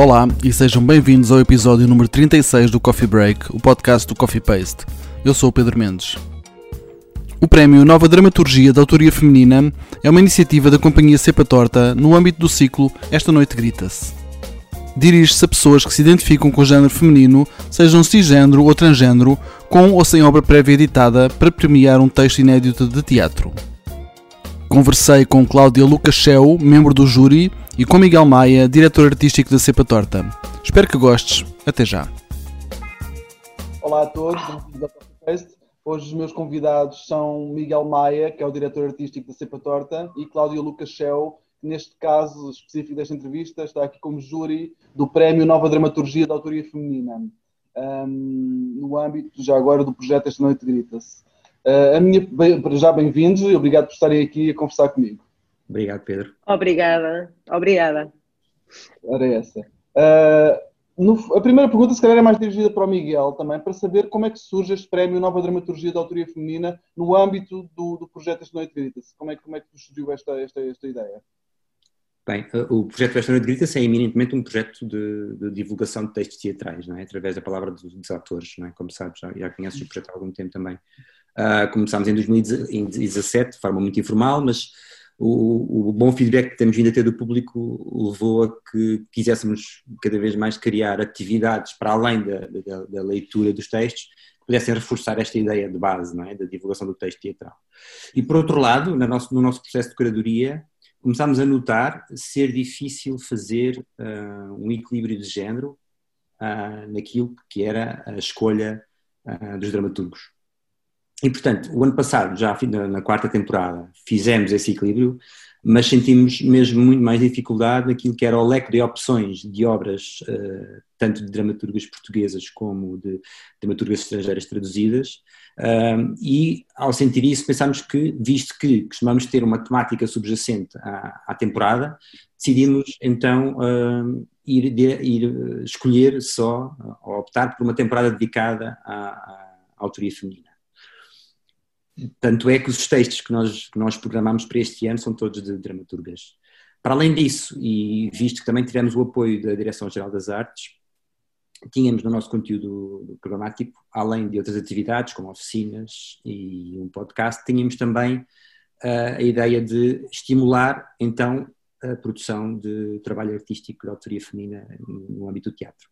Olá e sejam bem-vindos ao episódio número 36 do Coffee Break, o podcast do Coffee Paste. Eu sou o Pedro Mendes. O prémio Nova Dramaturgia da Autoria Feminina é uma iniciativa da Companhia Cepa Torta no âmbito do ciclo Esta Noite Grita-se. Dirige-se a pessoas que se identificam com o género feminino, sejam cisgênero ou transgênero, com ou sem obra prévia editada, para premiar um texto inédito de teatro. Conversei com Cláudia Lucachel, membro do júri, e com Miguel Maia, diretor artístico da Cepa Torta. Espero que gostes. Até já. Olá a todos, bem-vindos ao podcast. Hoje os meus convidados são Miguel Maia, que é o diretor artístico da Cepa Torta, e Cláudia Lucachel, que neste caso específico desta entrevista está aqui como júri do Prémio Nova Dramaturgia da Autoria Feminina, um, no âmbito já agora do projeto Esta Noite Grita-se. Uh, a minha, já bem-vindos e obrigado por estarem aqui a conversar comigo. Obrigado, Pedro. Obrigada, obrigada. Era essa. Uh, no, a primeira pergunta, se calhar, é mais dirigida para o Miguel também, para saber como é que surge este prémio Nova Dramaturgia da Autoria Feminina no âmbito do, do projeto Esta Noite Grita-se. Como é, como é que surgiu esta, esta, esta ideia? Bem, o projeto Esta Noite Grita-se é eminentemente um projeto de, de, divulgação de textos teatrais, não é? através da palavra dos, dos atores, não é? como sabes, já, já conheces o projeto há algum tempo também. Uh, começámos em 2017, de forma muito informal, mas o, o, bom feedback que temos vindo a ter do público levou a que quiséssemos cada vez mais criar atividades para além da, da, da leitura dos textos que pudessem reforçar esta ideia de base, é? da divulgação do texto teatral. E por outro lado, no nosso, no nosso processo de curadoria, começámos a notar ser difícil fazer uh, um equilíbrio de género uh, naquilo que era a escolha uh, dos dramaturgos. E, portanto, o ano passado, já na quarta temporada, fizemos esse equilíbrio, mas sentimos mesmo muito mais dificuldade naquilo que era o leque de opções de obras, uh, tanto de dramaturgas portuguesas como de dramaturgas estrangeiras traduzidas, e ao sentir isso pensámos que, visto que costumamos ter uma temática subjacente à, temporada, decidimos então ir, ir, escolher só, ou optar por uma temporada dedicada à, à autoria feminina. Tanto é que os textos que nós, que nós programamos para este ano são todos de dramaturgas. Para além disso, e visto que também tivemos o apoio da Direção-Geral das Artes, tínhamos no nosso conteúdo programático, além de outras atividades, como oficinas e um podcast, tínhamos também uh, a ideia de estimular, então, a produção de trabalho artístico de autoria feminina no âmbito do teatro.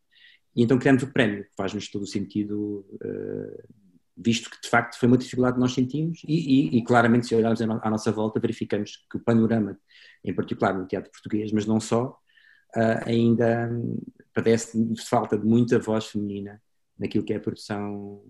E então criamos o prémio, que faz-nos todo o sentido uh, visto que de facto foi uma dificuldade que nós sentimos e, e, e claramente se olharmos à nossa volta verificamos que o panorama, em particular no teatro português, mas não só, uh, ainda padece de falta de muita voz feminina naquilo que é a produção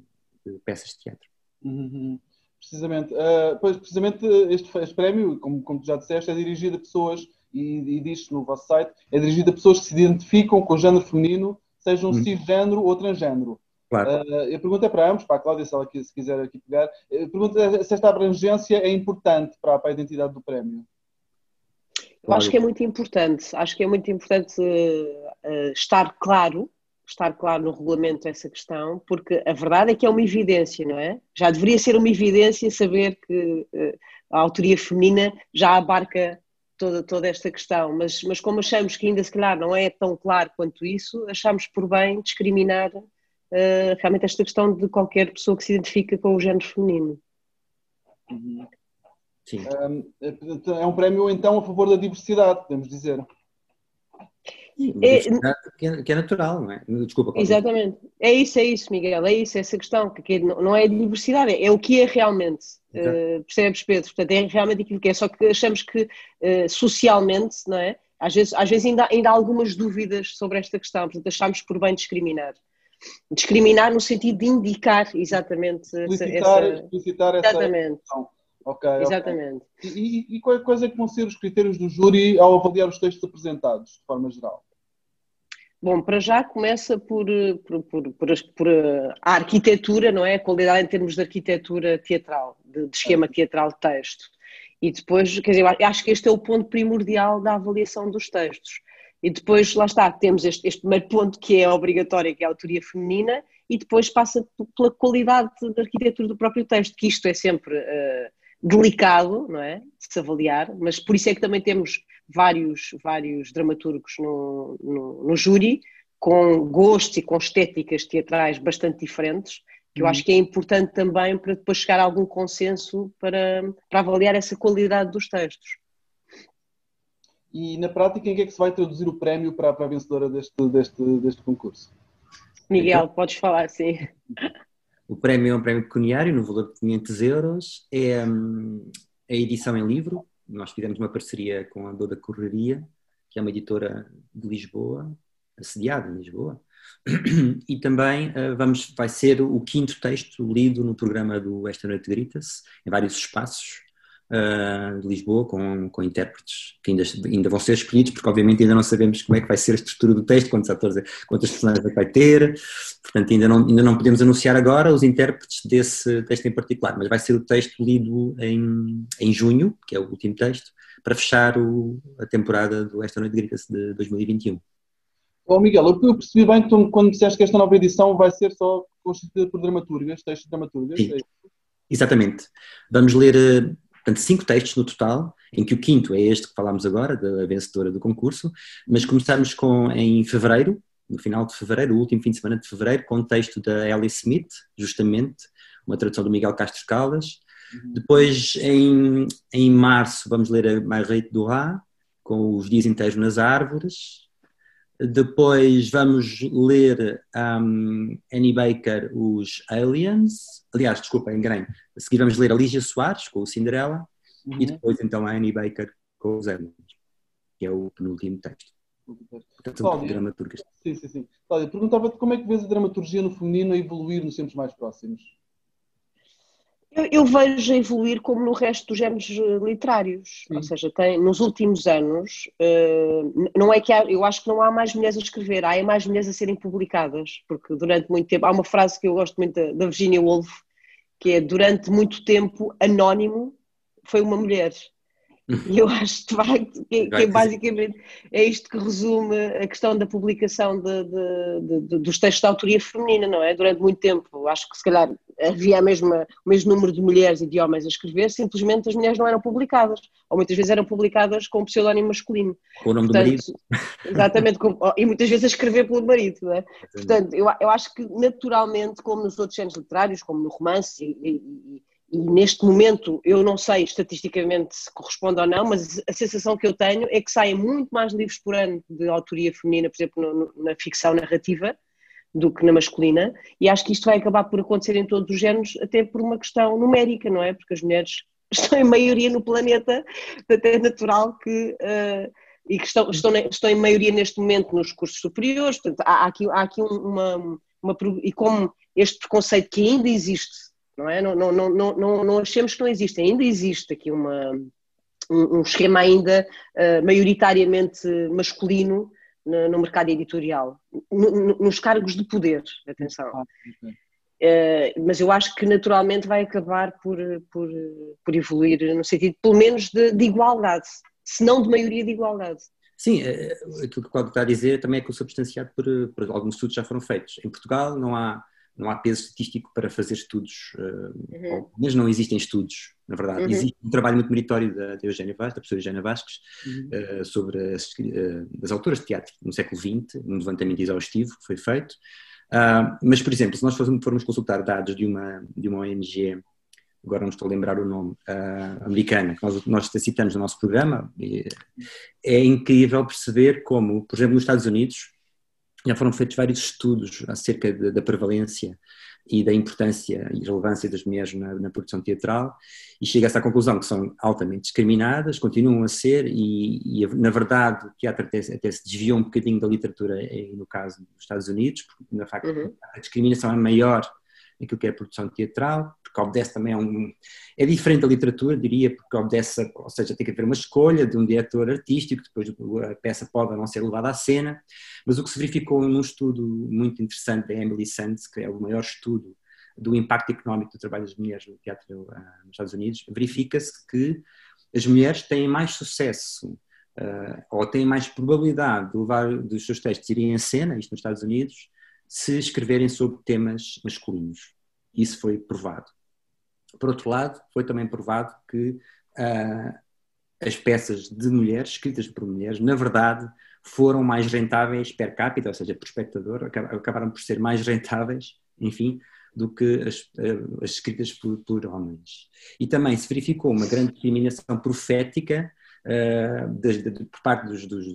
de peças de teatro. Uhum. Precisamente, uh, pois, precisamente este, este prémio, como, como tu já disseste, é dirigido a pessoas, e, e diz no vosso site, é dirigido a pessoas que se identificam com o género feminino, sejam uhum. cisgênero ou transgênero. Claro. Uh, a pergunta é para ambos, para a Cláudia, se ela se quiser aqui pegar. A pergunta é se esta abrangência é importante para, para a identidade do prémio. Eu acho que é muito importante. Acho que é muito importante uh, estar claro, estar claro no regulamento essa questão, porque a verdade é que é uma evidência, não é? Já deveria ser uma evidência saber que uh, a autoria feminina já abarca toda, toda esta questão, mas, mas como achamos que ainda se calhar não é tão claro quanto isso, achamos por bem discriminar uh, realmente esta questão de qualquer pessoa que se identifica com o género feminino. Uhum. Sim. é um prémio, então, a favor da diversidade, podemos dizer. É, que é natural, não é? Desculpa. Exatamente. É isso, é isso, Miguel. É isso, é essa questão. Que não é diversidade, é o que é realmente. Uh, percebes, Pedro? Portanto, é realmente aquilo que é. Só que achamos que uh, socialmente, não é? Às vezes, às vezes ainda, ainda há algumas dúvidas sobre esta questão. Portanto, achamos por bem discriminar. Discriminar no sentido de indicar exatamente explicitar, essa, explicitar essa exatamente. Ok. Exatamente. Okay. E, e quais é que vão ser os critérios do júri ao avaliar os textos apresentados, de forma geral? Bom, para já começa por, por, por, por, a arquitetura, não é? A qualidade em termos de arquitetura teatral, de, de esquema teatral de texto. E depois, quer dizer, acho que este é o ponto primordial da avaliação dos textos. E depois, lá está, temos este, este primeiro ponto que é obrigatório, que é a autoria feminina, e depois passa pela qualidade da arquitetura do próprio texto, que isto é sempre uh, delicado, não é, de se avaliar, mas por isso é que também temos vários, vários dramaturgos no, no, no júri, com gostos e com estéticas teatrais bastante diferentes, que eu acho que é importante também para depois chegar a algum consenso para, para avaliar essa qualidade dos textos. E na prática, em que é que se vai traduzir o prémio para, para a vencedora deste, deste, deste concurso? Miguel, então, podes falar, sim. O prémio é um prémio pecuniário no valor de 500 euros, é hum, a edição em livro, nós fizemos uma parceria com a Doda Correria, que é uma editora de Lisboa, assediada em Lisboa, e também uh, vamos, vai ser o quinto texto lido no programa do Esta Noite Grita-se, em vários espaços uh, de Lisboa, com, com intérpretes que ainda, ainda vão ser escolhidos, porque obviamente ainda não sabemos como é que vai ser a estrutura do texto, quantos atores, quantas personagens é vai ter, portanto ainda não, ainda não podemos anunciar agora os intérpretes desse texto em particular, mas vai ser o texto lido em, em junho, que é o último texto, para fechar o, a temporada do Esta Noite Grita-se de 2021. Oh, Miguel, eu percebi bem que tu, quando disseste que esta nova edição vai ser só constituída por dramaturgas, textos de dramaturgas. Sim. É Exatamente. Vamos ler, eh, portanto, cinco textos no total, em que o quinto é este que falámos agora, da vencedora do concurso, mas começamos com, em fevereiro, no final de fevereiro, o último fim de semana de fevereiro, com o texto da Ellie Smith, justamente, uma tradução do Miguel Castro Caldas. Uhum. Depois, em, em março, vamos ler a Marguerite Duras, com os dias inteiros nas árvores, depois vamos ler um, Annie Baker, Os Aliens. Aliás, desculpa, enganei. A seguir vamos ler a Lígia Soares, com o Cinderela. Uhum. E depois então a Annie Baker, com Os Aliens. Que é o penúltimo texto. Portanto, dramaturgas. Sim, sim, sim. Cláudia, perguntava-te como é que vês a dramaturgia no feminino a evoluir nos tempos mais próximos? Eu, eu, vejo evoluir como no resto dos géneros eh, literários, Sim. ou seja, tem, nos últimos anos, uh, não é que há, eu acho que não há mais mulheres a escrever, há mais mulheres a serem publicadas, porque durante muito tempo, há uma frase que eu gosto muito da, da Virginia Woolf, que é durante muito tempo, anónimo foi uma mulher. E eu acho de facto que, que basicamente é isto que resume a questão da publicação de, de, de, dos textos de autoria feminina, não é? Durante muito tempo, acho que se calhar havia a mesma, o mesmo número de mulheres e de homens a escrever, simplesmente as mulheres não eram publicadas, ou muitas vezes eram publicadas com um pseudónimo masculino. Com o nome Portanto, do marido. Exatamente, com, e muitas vezes a escrever pelo marido, não é? Portanto, eu, eu acho que naturalmente, como nos outros géneros literários, como no romance e, e e neste momento eu não sei estatisticamente se corresponde ou não, mas a sensação que eu tenho é que saem muito mais livros por ano de autoria feminina, por exemplo, no, na ficção narrativa, do que na masculina, e acho que isto vai acabar por acontecer em todos os géneros, até por uma questão numérica, não é? Porque as mulheres estão em maioria no planeta, até natural que. Uh, e que estão, estão, estão, em maioria neste momento nos cursos superiores, portanto, há, aqui, há aqui uma, uma. E como este preconceito que ainda existe não é? Não, não, não, não, não achemos que não existe, ainda existe aqui uma, um, um esquema ainda uh, maioritariamente masculino no, no mercado editorial, no, nos cargos de poder, atenção. Uh, mas eu acho que naturalmente vai acabar por, por, por evoluir no sentido, pelo menos, de, de igualdade, se não de maioria de igualdade. Sim, eh, aquilo que o Cláudio está a dizer também é consubstanciado por, por alguns estudos que já foram feitos. Em Portugal não há não há peso estatístico para fazer estudos, uh, uhum. mas não existem estudos, na verdade. Uhum. Existe um trabalho muito meritório da, da Eugénia Vasques, da professora Eugénia Vasques, uhum. uh, sobre as, uh, as, autoras de teatro no século XX, um levantamento exaustivo que foi feito. Uh, mas, por exemplo, se nós formos consultar dados de uma, de uma ONG, agora não estou a lembrar o nome, americana, que nós, nós citamos no nosso programa, é incrível perceber como, por exemplo, nos Estados Unidos, já foram feitos vários estudos acerca de, da prevalência e da importância e relevância das mulheres na, na produção teatral e chega-se à conclusão que são altamente discriminadas, continuam a ser e, e na verdade o teatro até, até, se desviou um bocadinho da literatura no caso dos Estados Unidos, porque na facto uhum. a discriminação é maior naquilo que é produção teatral, porque obedece também a um. É diferente da literatura, diria, porque obedece, ou seja, tem que haver uma escolha de um diretor artístico, depois a peça pode ou não ser levada à cena, mas o que se verificou num estudo muito interessante da Emily Sands, que é o maior estudo do impacto económico do trabalho das mulheres no teatro uh, nos Estados Unidos, verifica-se que as mulheres têm mais sucesso uh, ou têm mais probabilidade de levar dos seus textos irem em cena, isto nos Estados Unidos, se escreverem sobre temas masculinos. Isso foi provado. Por outro lado, foi também provado que uh, as peças de mulheres, escritas por mulheres, na verdade, foram mais rentáveis per capita, ou seja, por espectador, acabaram por ser mais rentáveis, enfim, do que as, eh, as escritas por, por, homens. E também se verificou uma grande discriminação profética uh, de, de, por parte dos, dos,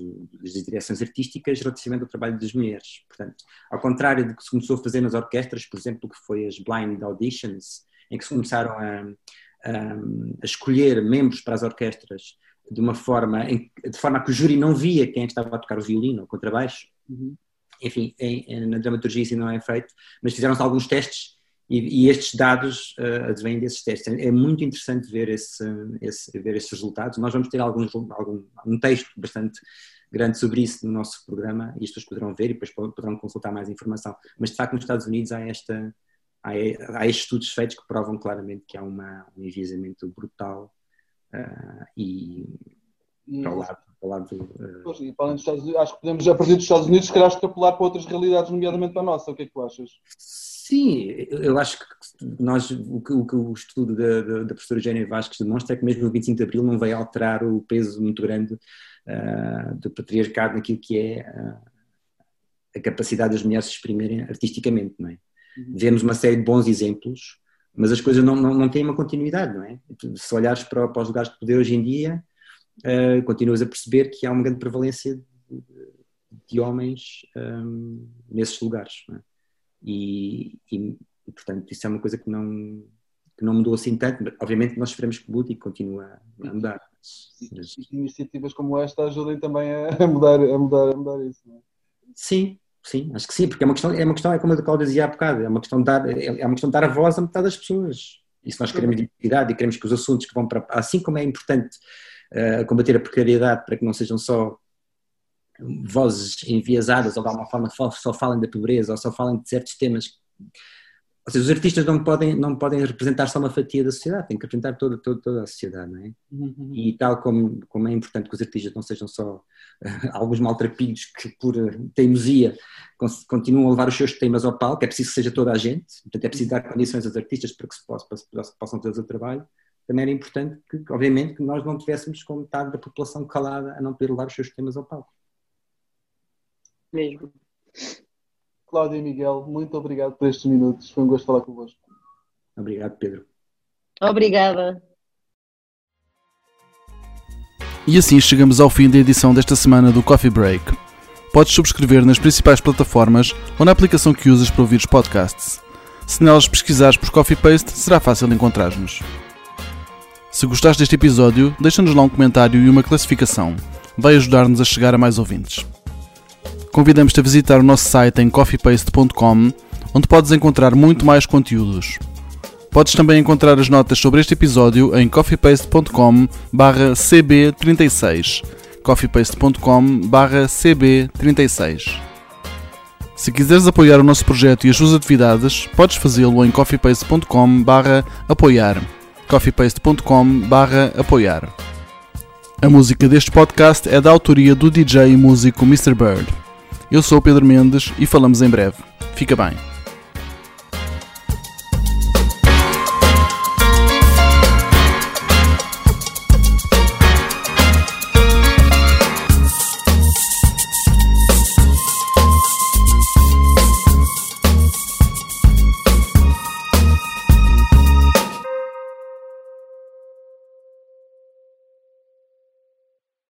das direções artísticas relativamente ao trabalho das mulheres. Portanto, ao contrário do que se começou a fazer nas orquestras, por exemplo, que foi as blind auditions, em que se começaram a, a, a escolher membros para as orquestras de uma forma, em, de forma a que o júri não via quem é estava a tocar o violino ou contrabaixo. Uhum. Enfim, em, em, na dramaturgia isso não é feito, mas fizeram-se alguns testes e, e estes dados uh, advêm desses testes. É muito interessante ver, esse, esse, ver esses resultados. Nós vamos ter alguns, algum, um texto bastante grande sobre isso no nosso programa e as pessoas poderão ver e depois poderão consultar mais informação. Mas de facto nos Estados Unidos há esta há, estudos feitos que provam claramente que há uma, um enviesamento brutal uh, e, e para o lado, para o lado uh, e para além dos Estados Unidos, acho que podemos, a partir dos Estados Unidos, se calhar extrapolar para outras realidades, nomeadamente para a nossa. O que é que tu achas? Sim, eu acho que nós, o que o, que o estudo da, da, da professora Eugénia Vasques demonstra é que mesmo o 25 de Abril não vai alterar o peso muito grande uh, do patriarcado naquilo que é uh, a capacidade das mulheres se exprimirem artisticamente, não é? Uhum. Vemos uma série de bons exemplos, mas as coisas não, não, não têm uma continuidade, não é? Se olhares para, para os lugares de poder hoje em dia, uh, continuas a perceber que há uma grande prevalência de, de homens um, nesses lugares, não é? E, e, portanto, isso é uma coisa que não, que não mudou assim tanto. Obviamente, nós esperamos que mude e continua a mudar. Mas... Iniciativas como esta ajudem também a mudar, a mudar, a mudar isso. Não é? Sim, sim, acho que sim, porque é uma questão, é uma questão, é como a Cláudia dizia há bocado, é uma questão de dar, é, é uma questão dar a voz a metade das pessoas. E se nós queremos identidade e queremos que os assuntos que vão para. Assim como é importante uh, combater a precariedade para que não sejam só vozes enviesadas ou de alguma forma só falem da pobreza ou só falem de certos temas. Ou seja, os artistas não podem, não podem representar só uma fatia da sociedade, têm que representar toda, toda, toda a sociedade, não é? Uhum. E tal como, como é importante que os artistas não sejam só uh, alguns maltrapilhos que por uh, teimosia continuam a levar os seus temas ao palco, é preciso que seja toda a gente, portanto é preciso dar condições aos artistas para que se possa, para, possam fazer o trabalho. Também era importante que, obviamente, que nós não tivéssemos com metade da população calada a não poder levar os seus temas ao palco mesmo. Cláudia e Miguel, muito obrigado por estes minutos. Foi um gosto falar convosco. Obrigado, Pedro. Obrigada. E assim chegamos ao fim da edição desta semana do Coffee Break. Podes subscrever nas principais plataformas ou na aplicação que usas para ouvir os podcasts. Se nelas pesquisares por Coffee Paste, será fácil encontrar-nos. Se gostaste deste episódio, deixa-nos lá um comentário e uma classificação. Vai ajudar-nos a chegar a mais ouvintes convidamos-te a visitar o nosso site em coffeepaste.com, onde podes encontrar muito mais conteúdos. Podes também encontrar as notas sobre este episódio em coffeepaste.com cb36 coffeepaste.com cb36 Se quiseres apoiar o nosso projeto e as suas atividades, podes fazê-lo em coffeepaste.com apoiar coffeepaste.com apoiar A música deste podcast é da autoria do DJ e músico Mr. Bird. Eu sou o Pedro Mendes e falamos em breve. Fica bem.